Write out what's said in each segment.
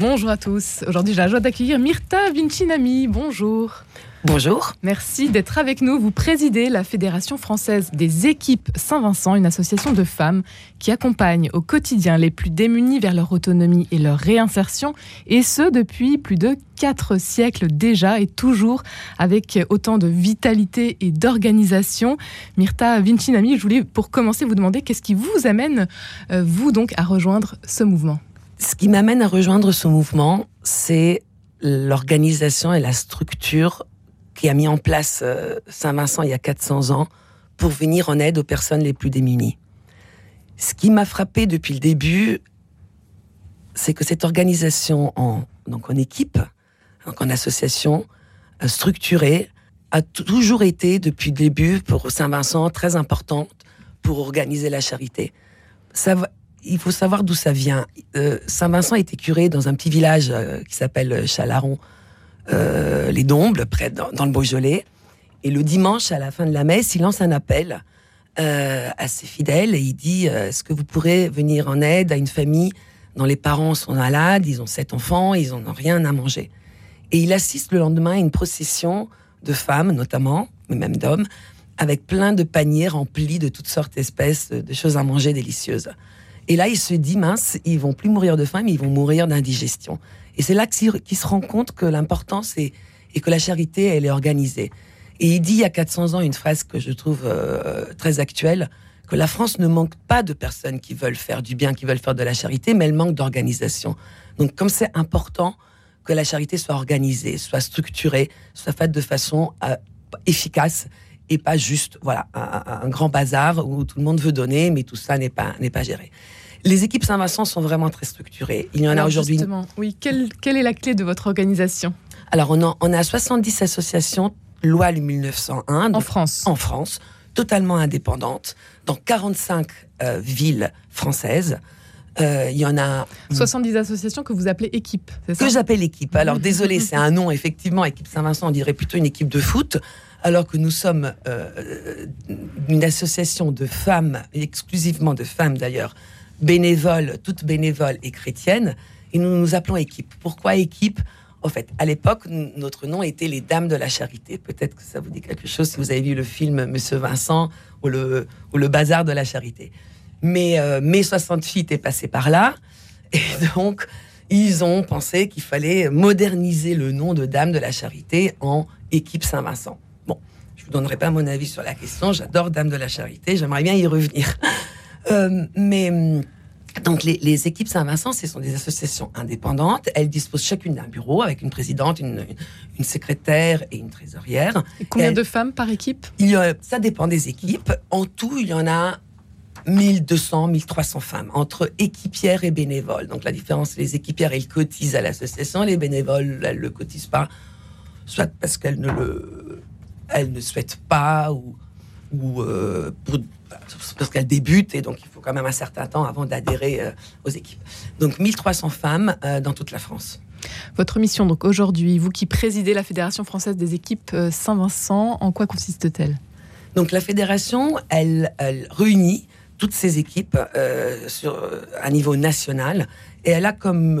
Bonjour à tous. Aujourd'hui, j'ai la joie d'accueillir Myrta Vincinami. Bonjour. Bonjour. Merci d'être avec nous. Vous présidez la Fédération française des équipes Saint-Vincent, une association de femmes qui accompagne au quotidien les plus démunis vers leur autonomie et leur réinsertion, et ce depuis plus de quatre siècles déjà, et toujours avec autant de vitalité et d'organisation. Myrta Vincinami, je voulais pour commencer vous demander qu'est-ce qui vous amène, euh, vous donc, à rejoindre ce mouvement? Ce qui m'amène à rejoindre ce mouvement, c'est l'organisation et la structure qui a mis en place euh, Saint-Vincent il y a 400 ans pour venir en aide aux personnes les plus démunies. Ce qui m'a frappé depuis le début, c'est que cette organisation en, donc en équipe, en association euh, structurée, a toujours été depuis le début pour Saint-Vincent très importante pour organiser la charité. Ça, il faut savoir d'où ça vient. Euh, Saint-Vincent était curé dans un petit village qui s'appelle Chalaron, euh, les Dombles, près dans, le Beaujolais. Et le dimanche, à la fin de la messe, il lance un appel euh, à ses fidèles et il dit euh, Est-ce que vous pourrez venir en aide à une famille dont les parents sont malades, ils ont sept enfants, ils n'ont rien à manger? Et il assiste le lendemain à une procession de femmes, notamment, mais même d'hommes, avec plein de paniers remplis de toutes sortes d'espèces de choses à manger délicieuses. Et là, il se dit mince, ils vont plus mourir de faim, mais ils vont mourir d'indigestion. Et c'est là qu'il se rend compte que l'importance est, et que la charité, elle est organisée. Et il dit il y a 400 ans une phrase que je trouve euh, très actuelle, que la France ne manque pas de personnes qui veulent faire du bien, qui veulent faire de la charité, mais elle manque d'organisation. Donc comme c'est important que la charité soit organisée, soit structurée, soit faite de façon euh, efficace et pas juste voilà un, un, grand bazar où tout le monde veut donner, mais tout ça n'est pas n'est pas géré. Les équipes Saint-Vincent sont vraiment très structurées. Il y en a aujourd'hui. Oui, quelle, quelle, est la clé de votre organisation? Alors, on, a, on a 70 associations, loi 1901. En France En France, totalement indépendantes, dans 45 euh, villes françaises. Euh, il y en a 70 associations que vous appelez équipe, c'est ça? Que j'appelle équipe. Alors désolé, c'est un nom effectivement. Équipe Saint-Vincent, on dirait plutôt une équipe de foot, alors que nous sommes euh, une association de femmes, exclusivement de femmes d'ailleurs, bénévoles, toutes bénévoles et chrétiennes, et nous nous appelons équipe. Pourquoi équipe? En fait, à l'époque, notre nom était les Dames de la Charité. Peut-être que ça vous dit quelque chose si vous avez vu le film Monsieur Vincent ou le, ou le Bazar de la Charité. Mais euh, 60 filles étaient passées par là, et donc ils ont pensé qu'il fallait moderniser le nom de Dames de la Charité en équipe Saint-Vincent. Je vous donnerai pas mon avis sur la question. J'adore Dames de la Charité. J'aimerais bien y revenir. Euh, mais hum, donc les, équipes Saint-Vincent, ce sont des associations indépendantes. Elles disposent chacune d'un bureau avec une présidente, une, secrétaire et une trésorière. Et combien de femmes par équipe? Il Ça dépend des équipes. En tout, il y en a 1200, 1300 femmes entre équipières et bénévoles. Donc la différence, les équipières, elles cotisent à l'association, les bénévoles, elles ne le cotisent pas, soit parce qu'elles ne le, elles ne souhaitent pas ou, ou euh, pour parce qu'elle débute et donc il faut quand même un certain temps avant d'adhérer euh, aux équipes. Donc 1300 femmes euh, dans toute la France. Votre mission donc aujourd'hui, vous qui présidez la Fédération française des équipes Saint-Vincent, en quoi consiste-t-elle? Donc la fédération, elle, réunit toutes ces équipes sur un niveau national et elle a comme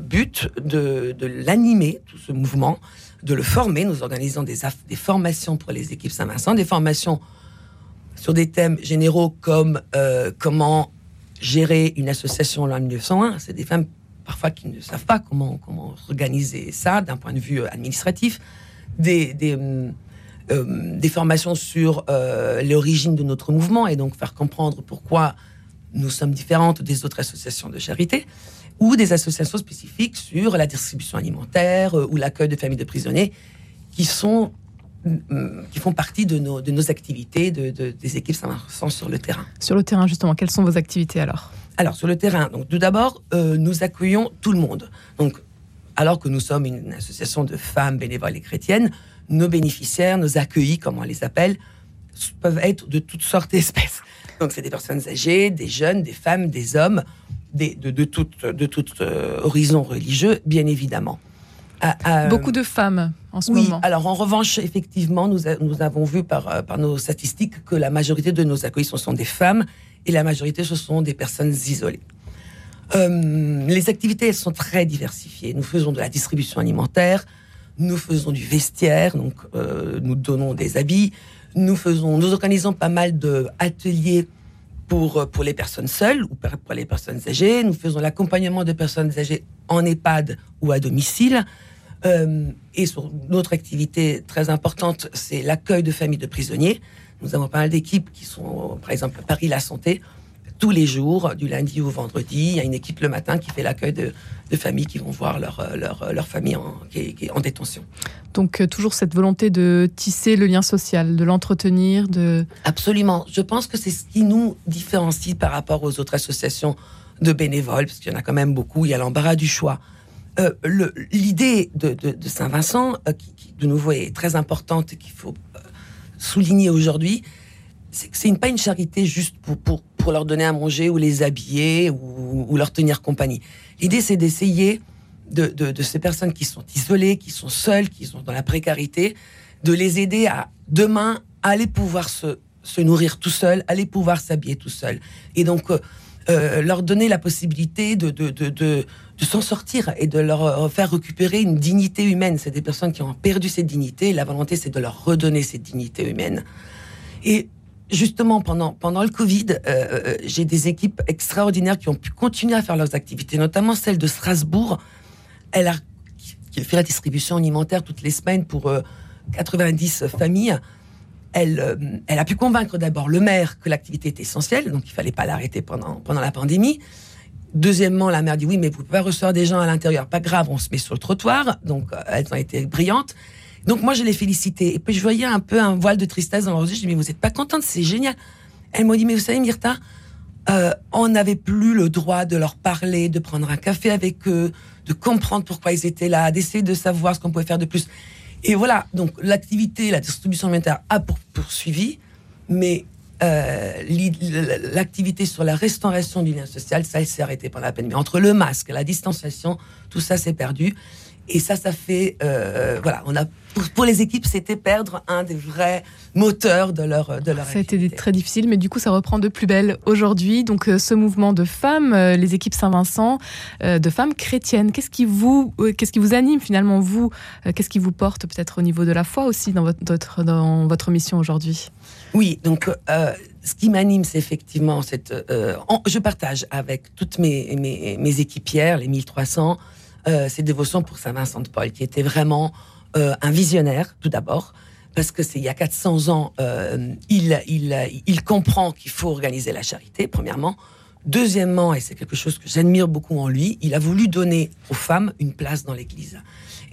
but de, l'animer, tout ce mouvement, de le former. Nous organisons des, des formations pour les équipes Saint-Vincent, des formations sur des thèmes généraux comme euh, comment gérer une association en 1901. C'est des femmes parfois qui ne savent pas comment, comment organiser ça d'un point de vue euh, administratif. Euh, des formations sur l'origine de notre mouvement et donc faire comprendre pourquoi nous sommes différentes des autres associations de charité ou des associations spécifiques sur la distribution alimentaire ou l'accueil de familles de prisonniers qui sont qui font partie de nos, de nos activités de, des équipes Saint-Vincent sur le terrain. Sur le terrain, justement, quelles sont vos activités alors? Alors, sur le terrain, donc, tout d'abord, euh, nous accueillons tout le monde. Donc, alors que nous sommes une association de femmes bénévoles et chrétiennes, nos bénéficiaires, nos accueillis, comme on les appelle, peuvent être de toutes sortes d'espèces. Donc, c'est des personnes âgées, des jeunes, des femmes, des hommes, des, de, de tout de toute, euh, horizon religieux, bien évidemment. Ah, ah, Beaucoup de femmes en ce oui, moment. Alors en revanche, effectivement, nous, nous avons vu par, euh, par nos statistiques que la majorité de nos accueils ce sont des femmes et la majorité ce sont des personnes isolées. Euh, les activités, elles sont très diversifiées. Nous faisons de la distribution alimentaire, nous faisons du vestiaire, donc euh, nous donnons des habits, nous faisons, nous organisons pas mal d'ateliers pour, pour les personnes seules ou pour les personnes âgées. Nous faisons l'accompagnement de personnes âgées en EHPAD ou à domicile. Euh, et sur notre activité très importante, c'est l'accueil de familles de prisonniers. Nous avons pas mal d'équipes qui sont, par exemple, à Paris La Santé, tous les jours, du lundi au vendredi. Il y a une équipe le matin qui fait l'accueil de, familles qui vont voir leur, leur, leur famille en, qui, est, en détention. Donc euh, toujours cette volonté de tisser le lien social, de l'entretenir, de... Absolument. Je pense que c'est ce qui nous différencie par rapport aux autres associations de bénévoles, parce qu'il y en a quand même beaucoup, il y a l'embarras du choix. Euh, l'idée de, Saint-Vincent, euh, qui, de nouveau est très importante et qu'il faut euh, souligner aujourd'hui, c'est que c'est pas une charité juste pour, pour, pour, leur donner à manger ou les habiller ou, leur tenir compagnie. L'idée, c'est d'essayer de, ces personnes qui sont isolées, qui sont seules, qui sont dans la précarité, de les aider à demain aller pouvoir se, se nourrir tout seul, aller pouvoir s'habiller tout seul. Et donc, leur donner la possibilité de, de, de, de s'en sortir et de leur euh, faire récupérer une dignité humaine. C'est des personnes qui ont perdu cette dignité. la volonté, c'est de leur redonner cette dignité humaine. Et justement, pendant, pendant le Covid, euh, euh, j'ai des équipes extraordinaires qui ont pu continuer à faire leurs activités, notamment celle de Strasbourg. Elle a qui fait la distribution alimentaire toutes les semaines pour 90 familles. Elle, elle a pu convaincre d'abord le maire que l'activité était essentielle, donc il fallait pas l'arrêter pendant, pendant la pandémie. Deuxièmement, la mère dit oui, mais vous pouvez pas recevoir des gens à l'intérieur. Pas grave, on se met sur le trottoir. Donc, euh, elles ont été brillantes. Donc, moi, je les félicitais. Et puis, je voyais un peu un voile de tristesse dans leurs yeux. Je dis, mais vous êtes pas contente, c'est génial. Elles m'ont dit, mais vous savez, Myrta, euh, on n'avait plus le droit de leur parler, de prendre un café avec eux, de comprendre pourquoi ils étaient là, d'essayer de savoir ce qu'on pouvait faire de plus. Et voilà, donc l'activité, la distribution alimentaire a poursuivi, mais euh, l'activité sur la restauration du lien social, ça s'est arrêté pendant la pandémie. Entre le masque, la distanciation, tout ça s'est perdu. Et ça, ça fait, euh, voilà, on a pour, les équipes, c'était perdre un des vrais moteurs de leur de leur. Ça a été très difficile, mais du coup, ça reprend de plus belle aujourd'hui. Donc, euh, ce mouvement de femmes, les équipes Saint-Vincent, de femmes chrétiennes, qu'est-ce qui vous, qu'est-ce qui vous anime finalement vous Qu'est-ce qui vous porte peut-être au niveau de la foi aussi dans votre dans votre mission aujourd'hui? Oui, donc euh, ce qui m'anime, c'est effectivement cette. Euh, je partage avec toutes mes, mes, équipières, les 1300, euh, ces dévotions pour Saint Vincent de Paul, qui était vraiment euh, un visionnaire, tout d'abord, parce que c'est il y a 400 ans, il, il, il comprend qu'il faut organiser la charité, premièrement. Deuxièmement, et c'est quelque chose que j'admire beaucoup en lui, il a voulu donner aux femmes une place dans l'Église.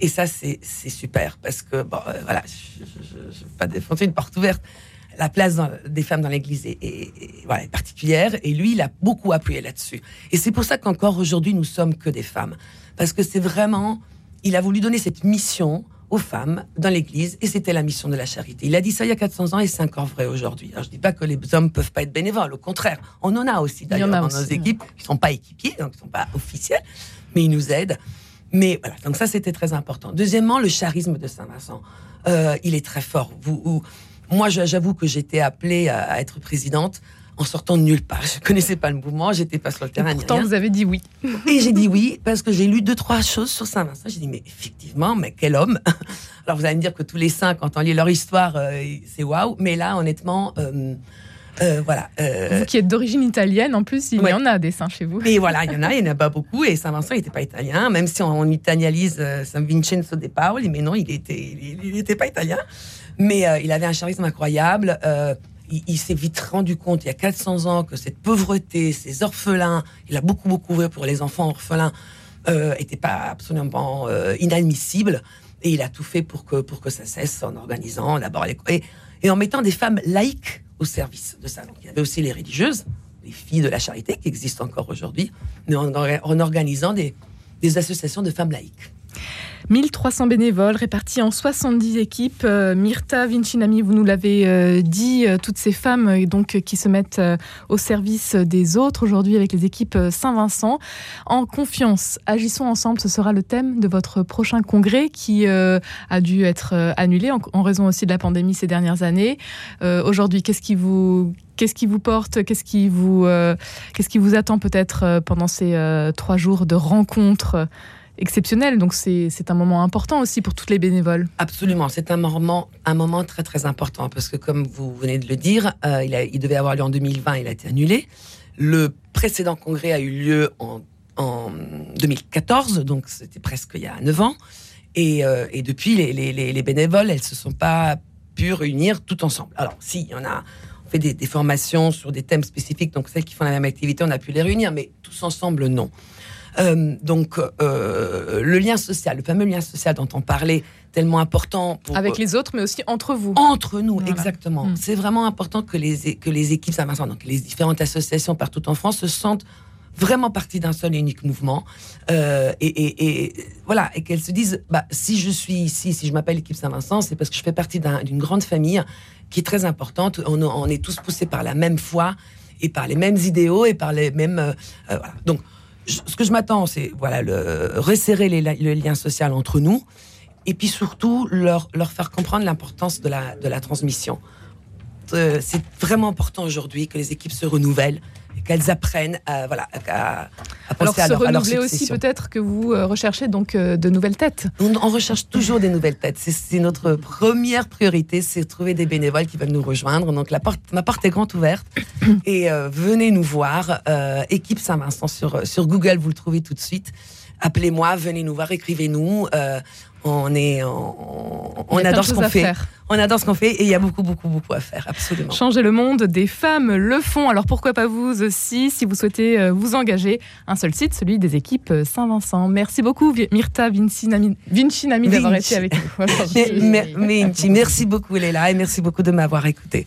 Et ça, c'est super, parce que, bon, voilà, je ne vais pas défoncer une porte ouverte, la place des femmes dans l'Église est, voilà, particulière, et lui, il a beaucoup appuyé là-dessus. Et c'est pour ça qu'encore aujourd'hui, nous sommes que des femmes, parce que c'est vraiment, il a voulu donner cette mission aux femmes dans l'Église, et c'était la mission de la charité. Il a dit ça il y a 400 ans, et c'est encore vrai aujourd'hui. Alors je dis pas que les hommes peuvent pas être bénévoles, au contraire, on en a aussi d'ailleurs dans nos équipes qui sont pas équipiers, donc qui sont pas officiels, mais ils nous aident. Mais voilà, donc ça c'était très important. Deuxièmement, le charisme de Saint-Vincent, euh, il est très fort. Vous, moi, j'avoue que j'étais appelée à, être présidente en sortant de nulle part. Je connaissais pas le mouvement, j'étais pas sur le terrain. pourtant, vous avez dit oui. Et j'ai dit oui parce que j'ai lu deux trois choses sur Saint Vincent. J'ai dit mais effectivement, mais quel homme. Alors vous allez me dire que tous les cinq, quand on lit leur histoire, euh, c'est waouh. Mais là, honnêtement. Euh, euh, voilà. vous qui êtes d'origine italienne, en plus, il y en a des saints chez vous. Et voilà, il y en a, il n'y en a pas beaucoup. Et Saint-Vincent, il n'était pas italien, même si on, italianise Saint Vincenzo de Paoli, mais non, il n'était il, était pas italien. Mais euh, il avait un charisme incroyable. Euh, il, s'est vite rendu compte, il y a 400 ans, que cette pauvreté, ces orphelins, il a beaucoup, beaucoup ouvert pour les enfants orphelins, euh, n'était pas absolument euh, inadmissible. Et il a tout fait pour que, pour que ça cesse en organisant d'abord les... Et, et en mettant des femmes laïques au service de ça. Il y avait aussi les religieuses, les filles de la charité qui existent encore aujourd'hui, mais en, organisant des associations de femmes laïques. 1300 bénévoles répartis en 70 équipes. Euh, Myrta Vincinami, vous nous l'avez euh, dit, euh, toutes ces femmes donc qui se mettent au service des autres aujourd'hui avec les équipes Saint-Vincent. En confiance, agissons ensemble, ce sera le thème de votre prochain congrès qui a dû être annulé en, raison aussi de la pandémie ces dernières années. aujourd'hui, qu'est-ce qui vous Qu'est-ce qui vous porte Qu'est-ce qui vous, qu'est-ce qui vous attend peut-être pendant ces trois jours de rencontres? Exceptionnelles Donc c'est un moment important aussi pour toutes les bénévoles. Absolument, c'est un moment, un moment très très important parce que comme vous venez de le dire, il, il devait avoir lieu en 2020, il a été annulé. Le précédent congrès a eu lieu en, 2014, donc c'était presque il y a 9 ans. Et, euh, depuis, les, bénévoles, elles se sont pas pu réunir tout ensemble. Alors, si, il y en a, fait des, formations sur des thèmes spécifiques, donc celles qui font la même activité, on a pu les réunir, mais tous ensemble, non. Euh, donc, euh, le lien social, le fameux lien social dont on parlait, tellement important. Avec les autres, mais aussi entre vous. Entre nous, exactement. Hmm. C'est vraiment important que les, que les équipes Saint-Vincent, donc les différentes associations partout en France, se sentent vraiment partie d'un seul et unique mouvement. Euh, et, voilà, et qu'elles se disent, bah, si je suis ici, si je m'appelle l'équipe Saint-Vincent, c'est parce que je fais partie d'une grande famille qui est très importante. On, on, est tous poussés par la même foi et par les mêmes idéaux et par les mêmes. Euh, voilà. Donc, ce que je m'attends, c'est voilà, resserrer le lien social entre nous et puis surtout leur, faire comprendre l'importance de la, transmission. Euh, c'est vraiment important aujourd'hui que les équipes se renouvellent qu'elles apprennent à, voilà, à, penser Alors, à, leur, se renouveler aussi peut-être que vous euh, recherchez donc euh, de nouvelles têtes. On, recherche toujours des nouvelles têtes. C'est notre première priorité, c'est trouver des bénévoles qui veulent nous rejoindre. Donc la porte, ma porte est grande ouverte et venez nous voir. équipe Saint-Vincent sur, sur Google, vous le trouvez tout de suite appelez-moi, venez nous voir, écrivez-nous. Euh, on est, on, adore ce qu'on fait. On adore ce qu'on fait et il y a beaucoup, beaucoup, beaucoup à faire, absolument. Changer le monde, des femmes le font. Alors pourquoi pas vous aussi, si vous souhaitez euh, vous engager Un seul site, celui des équipes Saint-Vincent. Merci beaucoup, Myrta Vinci Nami, d'avoir été avec nous. merci beaucoup, Léla, et merci beaucoup de m'avoir écouté.